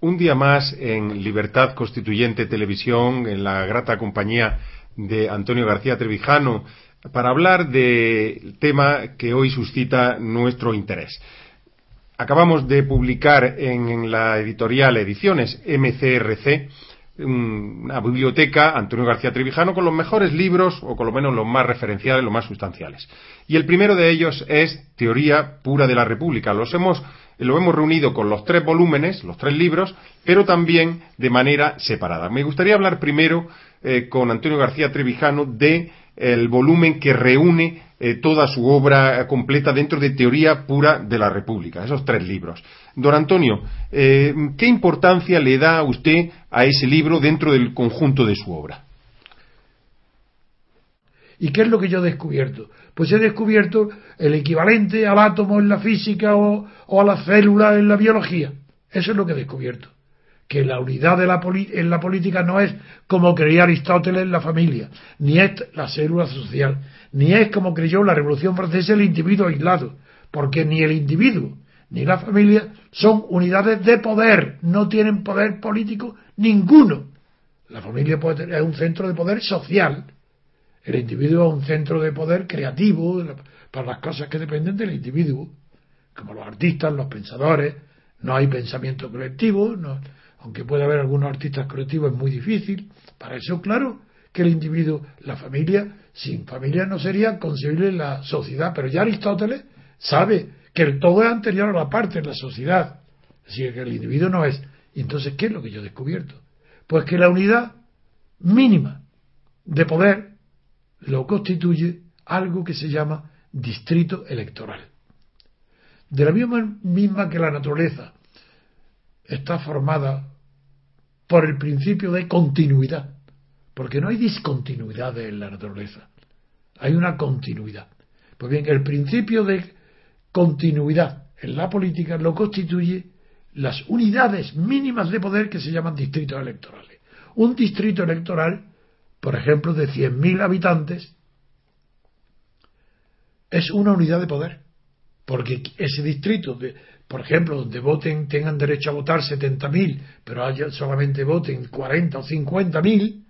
Un día más en Libertad Constituyente Televisión, en la grata compañía de Antonio García Trevijano, para hablar del tema que hoy suscita nuestro interés. Acabamos de publicar en la editorial Ediciones MCRC una biblioteca, Antonio García Trevijano, con los mejores libros, o con lo menos los más referenciales, los más sustanciales. Y el primero de ellos es Teoría Pura de la República. Los hemos, lo hemos reunido con los tres volúmenes, los tres libros, pero también de manera separada. Me gustaría hablar primero eh, con Antonio García Trevijano de el volumen que reúne eh, toda su obra completa dentro de Teoría Pura de la República, esos tres libros. Don Antonio, eh, ¿qué importancia le da a usted a ese libro dentro del conjunto de su obra? ¿Y qué es lo que yo he descubierto? Pues he descubierto el equivalente al átomo en la física o, a la célula en la biología. Eso es lo que he descubierto. Que la unidad de la en la política no es como creía Aristóteles en la familia, ni es la célula social, ni es como creyó la Revolución Francesa el individuo aislado, porque ni el individuo ni la familia son unidades de poder, no tienen poder político ninguno. La familia puede es un centro de poder social, el individuo es un centro de poder creativo para las cosas que dependen del individuo, como los artistas, los pensadores, no hay pensamiento colectivo, aunque puede haber algunos artistas colectivos es muy difícil. Para eso, claro, que el individuo, la familia, sin familia no sería concebible la sociedad, pero ya Aristóteles sabe que el todo es anterior a la parte la sociedad. Así que el individuo no es. Y entonces, ¿qué es lo que yo he descubierto? Pues que la unidad mínima de poder lo constituye algo que se llama distrito electoral. De la misma, misma que la naturaleza está formada por el principio de continuidad, porque no hay discontinuidad en la naturaleza, hay una continuidad. Pues bien, el principio de continuidad en la política lo constituye las unidades mínimas de poder que se llaman distritos electorales. Un distrito electoral, por ejemplo, de 100.000 habitantes, es una unidad de poder, porque ese distrito, por ejemplo, donde voten, tengan derecho a votar 70.000, pero haya, solamente voten 40 o 50.000,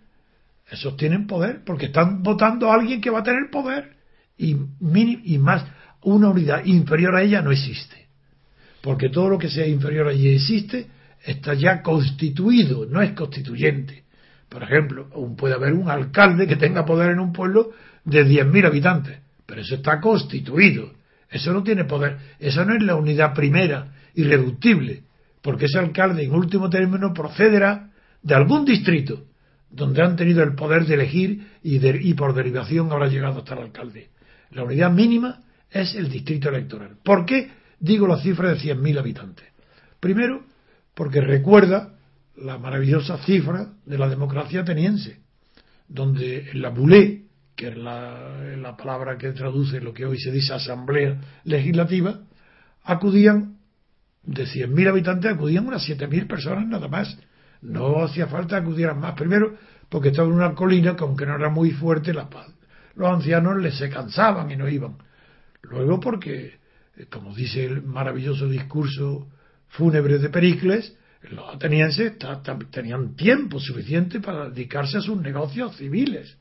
esos tienen poder, porque están votando a alguien que va a tener poder y, y más una unidad inferior a ella no existe. Porque todo lo que sea inferior a ella existe está ya constituido, no es constituyente. Por ejemplo, puede haber un alcalde que tenga poder en un pueblo de 10.000 habitantes, pero eso está constituido. Eso no tiene poder. Esa no es la unidad primera, irreductible, porque ese alcalde, en último término, procederá de algún distrito donde han tenido el poder de elegir y, y por derivación habrá llegado hasta el alcalde. La unidad mínima es el distrito electoral. ¿Por qué digo la cifra de 100.000 habitantes? Primero, porque recuerda la maravillosa cifra de la democracia ateniense, donde en la Boulé, que es la, palabra que traduce lo que hoy se dice asamblea legislativa, acudían, de 100.000 habitantes, acudían unas 7.000 personas nada más. No hacía falta que acudieran más. Primero, porque estaba en una colina que aunque no era muy fuerte, la, los ancianos les se cansaban y no iban. Luego porque, eh, como dice el maravilloso discurso fúnebre de Pericles, los atenienses tenían tiempo suficiente para dedicarse a sus negocios civiles.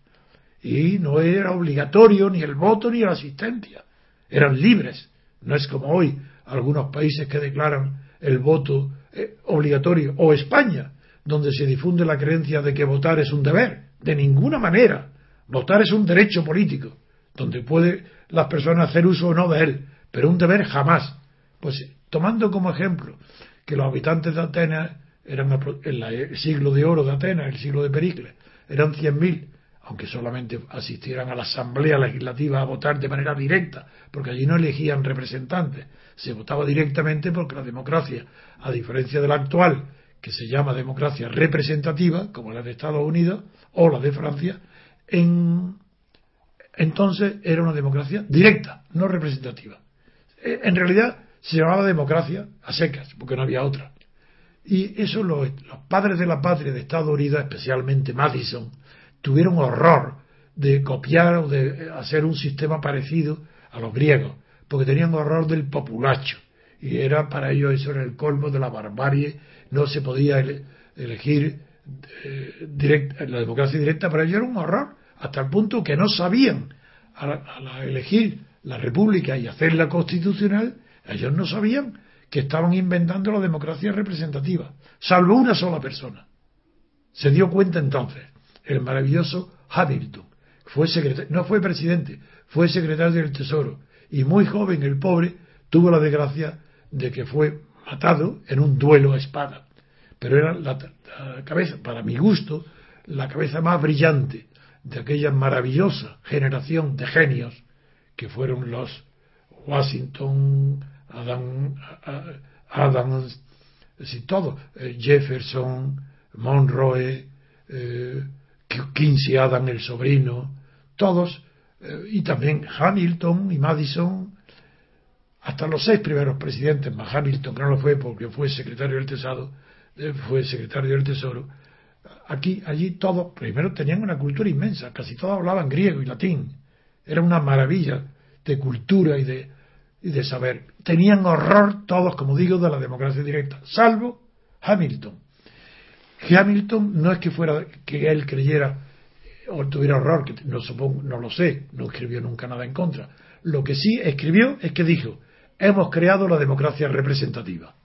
Y no era obligatorio ni el voto ni la asistencia. Eran libres. No es como hoy algunos países que declaran el voto eh, obligatorio. O España, donde se difunde la creencia de que votar es un deber. De ninguna manera. Votar es un derecho político, donde puede las personas hacer uso o no de él, pero un deber jamás. Pues tomando como ejemplo que los habitantes de Atenas eran en el siglo de oro de Atenas, el siglo de Pericles, eran 100.000, aunque solamente asistieran a la Asamblea Legislativa a votar de manera directa, porque allí no elegían representantes, se votaba directamente porque la democracia, a diferencia de la actual, que se llama democracia representativa, como la de Estados Unidos o la de Francia, en, entonces era una democracia directa, no representativa. Eh, en realidad se llamaba democracia a secas, porque no había otra. Y eso los, los padres de la patria de Estados Unidos, especialmente Madison, tuvieron horror de copiar o de hacer un sistema parecido a los griegos, porque tenían horror del populacho. Y era para ellos eso era el colmo de la barbarie, no se podía elegir eh, la democracia directa, para ellos era un horror, hasta el punto que no sabían, a elegir la república y hacerla constitucional, ellos no sabían que estaban inventando la democracia representativa, salvo una sola persona. Se dio cuenta entonces, el maravilloso Hamilton. Fue secretario, no fue presidente, fue secretario del Tesoro. Y muy joven, el pobre, tuvo la desgracia de que fue matado en un duelo a espada. Pero era la, cabeza, para mi gusto, la cabeza más brillante de aquella maravillosa generación de genios que fueron los Washington, Adam, Adams, todo, eh, Jefferson, Monroe, eh, Quincy Adams, el sobrino, todos, eh, y también Hamilton y Madison, hasta los seis primeros presidentes, más Hamilton, que no lo fue porque fue secretario del Tesoro, eh, fue secretario del Tesoro, aquí, allí todos, primero tenían una cultura inmensa, casi todos hablaban griego y latín, era una maravilla de cultura y de, y de saber. Tenían horror todos, como digo, de la democracia directa, salvo Hamilton Hamilton no es que fuera que él creyera o tuviera horror, que no, supongo, no lo sé, no escribió nunca nada en contra. Lo que sí escribió es que dijo, hemos creado la democracia representativa.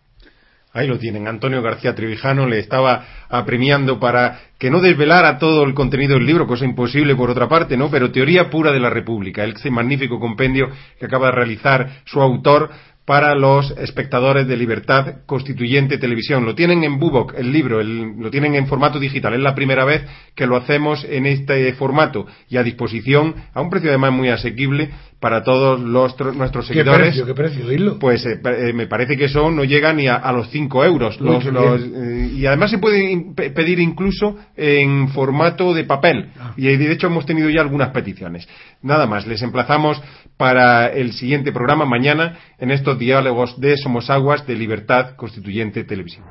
Ahí lo tienen. Antonio García Trevijano le estaba apremiando para que no desvelara todo el contenido del libro, cosa imposible por otra parte, ¿no? Pero teoría pura de la República, ese magnífico compendio que acaba de realizar su autor para los espectadores de Libertad Constituyente Televisión. Lo tienen en Bubok, el libro, lo tienen en formato digital. Es la primera vez que lo hacemos en este formato y a disposición a un precio además muy asequible para todos los, nuestros seguidores. ¿Qué precio? ¿Qué precio? Pues eh, eh, me parece que eso no llega ni a, los 5 euros. Los, eh, y además se puede pedir incluso en formato de papel. Ah. Y de hecho hemos tenido ya algunas peticiones. Nada más, les emplazamos para el siguiente programa mañana en estos diálogos de Somos Aguas de Libertad Constituyente Televisión.